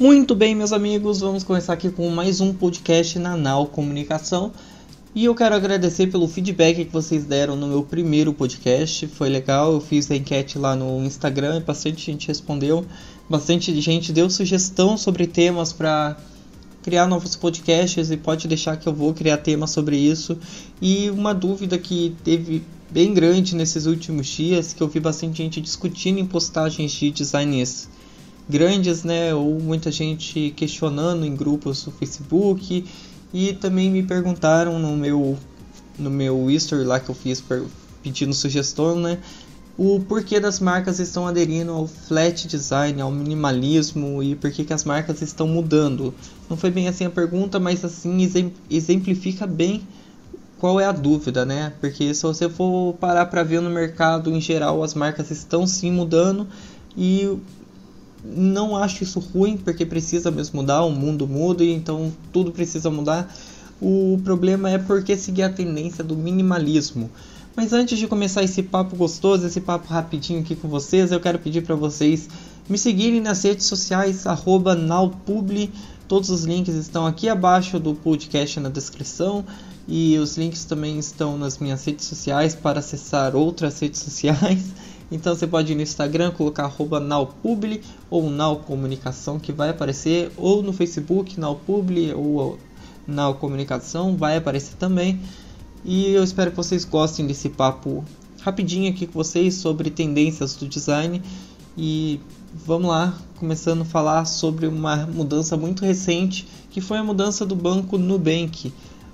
Muito bem, meus amigos, vamos começar aqui com mais um podcast na Nau Comunicação. E eu quero agradecer pelo feedback que vocês deram no meu primeiro podcast. Foi legal, eu fiz a enquete lá no Instagram e bastante gente respondeu. Bastante gente deu sugestão sobre temas para criar novos podcasts e pode deixar que eu vou criar temas sobre isso. E uma dúvida que teve bem grande nesses últimos dias, que eu vi bastante gente discutindo em postagens de designs grandes, né, ou muita gente questionando em grupos do Facebook e também me perguntaram no meu no meu history lá que eu fiz pedindo sugestão, né, o porquê das marcas estão aderindo ao flat design, ao minimalismo e por que as marcas estão mudando. Não foi bem assim a pergunta, mas assim exemplifica bem qual é a dúvida, né? Porque se você for parar para ver no mercado em geral, as marcas estão sim mudando e não acho isso ruim, porque precisa mesmo mudar, o mundo muda, então tudo precisa mudar. O problema é porque seguir a tendência do minimalismo. Mas antes de começar esse papo gostoso, esse papo rapidinho aqui com vocês, eu quero pedir para vocês me seguirem nas redes sociais, @nowpubli. Todos os links estão aqui abaixo do podcast na descrição e os links também estão nas minhas redes sociais para acessar outras redes sociais. Então você pode ir no Instagram, colocar arroba nowpubli ou nowcomunicação que vai aparecer, ou no Facebook nowpubli ou nowcomunicação vai aparecer também. E eu espero que vocês gostem desse papo rapidinho aqui com vocês sobre tendências do design e vamos lá, começando a falar sobre uma mudança muito recente, que foi a mudança do banco Nubank.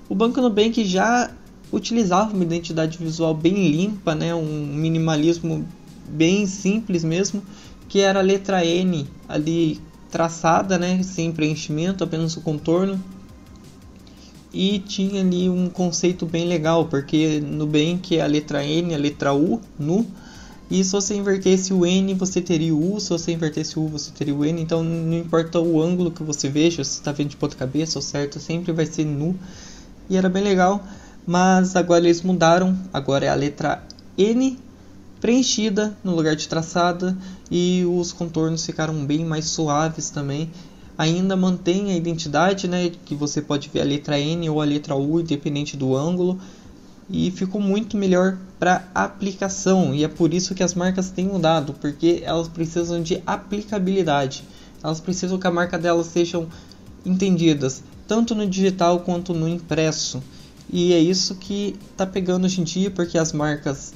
O banco Nubank já utilizava uma identidade visual bem limpa, né, um minimalismo bem simples mesmo, que era a letra N ali traçada, né, sem preenchimento, apenas o contorno. E tinha ali um conceito bem legal, porque no Nubank é a letra N, a letra U, nu. E se você invertesse o N, você teria o U. Se você invertesse o U, você teria o N. Então não importa o ângulo que você veja, se está vendo de ponta cabeça ou certo, sempre vai ser nu. E era bem legal. Mas agora eles mudaram. Agora é a letra N preenchida no lugar de traçada e os contornos ficaram bem mais suaves também. Ainda mantém a identidade, né, que você pode ver a letra N ou a letra U, independente do ângulo, e ficou muito melhor para aplicação. E é por isso que as marcas têm mudado, porque elas precisam de aplicabilidade. Elas precisam que a marca delas sejam entendidas tanto no digital quanto no impresso. E é isso que está pegando hoje em dia, porque as marcas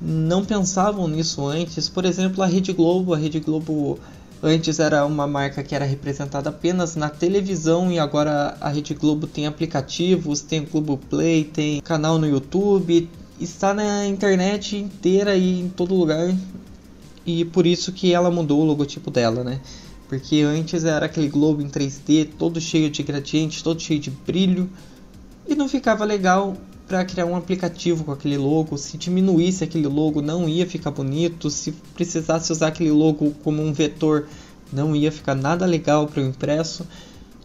não pensavam nisso antes. Por exemplo, a Rede Globo, a Rede Globo antes era uma marca que era representada apenas na televisão e agora a Rede Globo tem aplicativos, tem Globo Play, tem canal no YouTube, está na internet inteira e em todo lugar. E por isso que ela mudou o logotipo dela, né? Porque antes era aquele globo em 3D, todo cheio de gradiente, todo cheio de brilho, e não ficava legal para criar um aplicativo com aquele logo. Se diminuísse aquele logo, não ia ficar bonito. Se precisasse usar aquele logo como um vetor, não ia ficar nada legal para o impresso.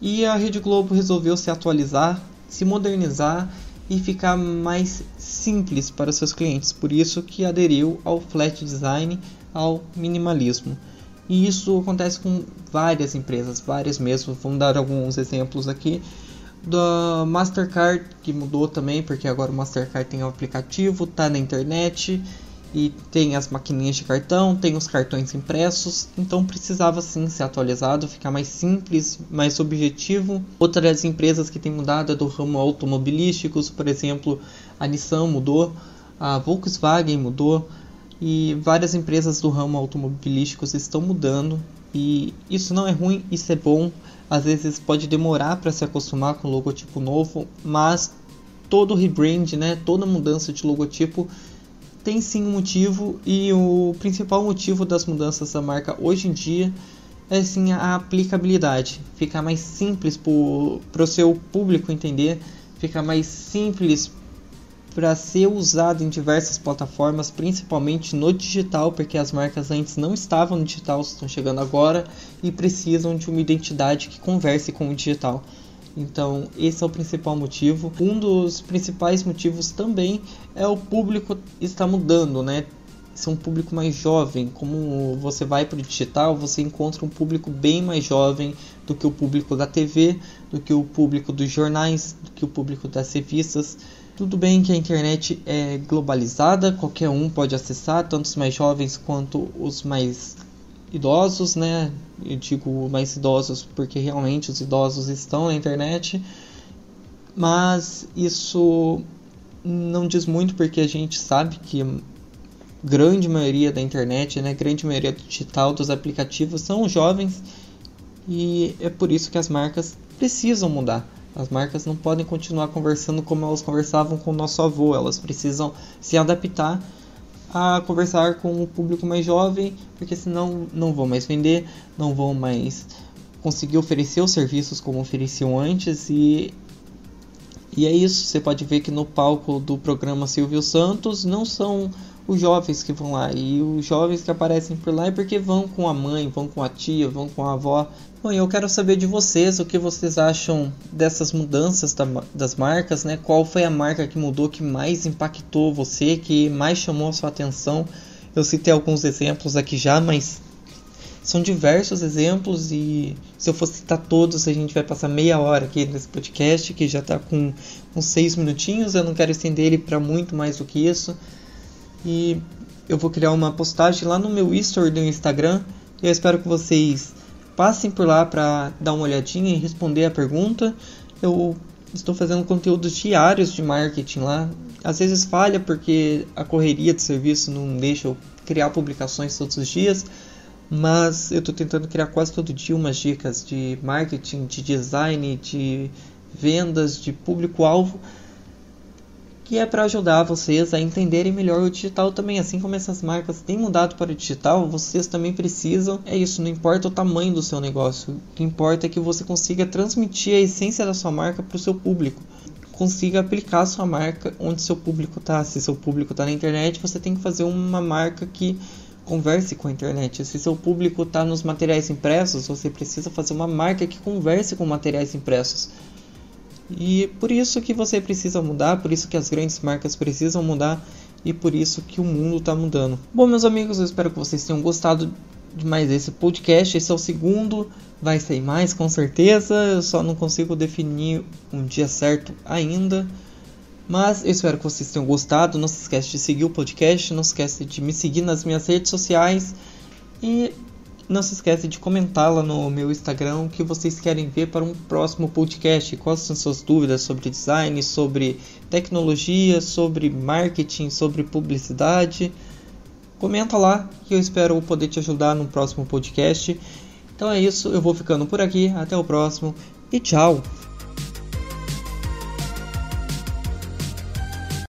E a Rede Globo resolveu se atualizar, se modernizar e ficar mais simples para seus clientes. Por isso que aderiu ao flat design, ao minimalismo. E isso acontece com várias empresas, várias mesmo. Vamos dar alguns exemplos aqui da Mastercard que mudou também, porque agora o Mastercard tem um aplicativo, tá na internet e tem as maquininhas de cartão, tem os cartões impressos, então precisava sim ser atualizado, ficar mais simples, mais objetivo. Outras empresas que têm mudado é do ramo automobilísticos, por exemplo, a Nissan mudou, a Volkswagen mudou e várias empresas do ramo automobilísticos estão mudando. E isso não é ruim, isso é bom às vezes pode demorar para se acostumar com o logotipo novo, mas todo rebrand, né, toda mudança de logotipo tem sim um motivo e o principal motivo das mudanças da marca hoje em dia é sim a aplicabilidade, ficar mais simples para o seu público entender, ficar mais simples para ser usado em diversas plataformas, principalmente no digital, porque as marcas antes não estavam no digital, estão chegando agora e precisam de uma identidade que converse com o digital. Então, esse é o principal motivo. Um dos principais motivos também é o público está mudando, né? ser um público mais jovem. Como você vai para o digital, você encontra um público bem mais jovem do que o público da TV, do que o público dos jornais, do que o público das revistas. Tudo bem que a internet é globalizada, qualquer um pode acessar, tanto os mais jovens quanto os mais idosos, né? Eu digo mais idosos porque realmente os idosos estão na internet, mas isso não diz muito porque a gente sabe que grande maioria da internet, né, grande maioria do digital dos aplicativos são jovens e é por isso que as marcas precisam mudar. As marcas não podem continuar conversando como elas conversavam com o nosso avô, elas precisam se adaptar a conversar com o público mais jovem, porque senão não vão mais vender, não vão mais conseguir oferecer os serviços como ofereciam antes. E e é isso, você pode ver que no palco do programa Silvio Santos não são os jovens que vão lá. E os jovens que aparecem por lá é porque vão com a mãe, vão com a tia, vão com a avó. Bom, eu quero saber de vocês o que vocês acham dessas mudanças da, das marcas, né? Qual foi a marca que mudou, que mais impactou você, que mais chamou a sua atenção? Eu citei alguns exemplos aqui já, mas são diversos exemplos e se eu fosse citar todos, a gente vai passar meia hora aqui nesse podcast, que já está com uns seis minutinhos. Eu não quero estender ele para muito mais do que isso. E eu vou criar uma postagem lá no meu story do Instagram. Eu espero que vocês passem por lá para dar uma olhadinha e responder a pergunta. Eu estou fazendo conteúdos diários de marketing lá. Às vezes falha porque a correria de serviço não deixa eu criar publicações todos os dias, mas eu estou tentando criar quase todo dia umas dicas de marketing, de design, de vendas, de público-alvo que é para ajudar vocês a entenderem melhor o digital também. Assim como essas marcas têm mudado para o digital, vocês também precisam. É isso, não importa o tamanho do seu negócio, o que importa é que você consiga transmitir a essência da sua marca para o seu público. Consiga aplicar a sua marca onde seu público está. Se seu público está na internet, você tem que fazer uma marca que converse com a internet. Se seu público está nos materiais impressos, você precisa fazer uma marca que converse com materiais impressos. E por isso que você precisa mudar, por isso que as grandes marcas precisam mudar e por isso que o mundo está mudando. Bom, meus amigos, eu espero que vocês tenham gostado de mais esse podcast. Esse é o segundo, vai sair mais com certeza. Eu só não consigo definir um dia certo ainda. Mas eu espero que vocês tenham gostado. Não se esqueça de seguir o podcast, não se esqueça de me seguir nas minhas redes sociais. E não se esqueça de comentar lá no meu Instagram o que vocês querem ver para um próximo podcast. Quais são suas dúvidas sobre design, sobre tecnologia, sobre marketing, sobre publicidade. Comenta lá que eu espero poder te ajudar no próximo podcast. Então é isso, eu vou ficando por aqui. Até o próximo e tchau!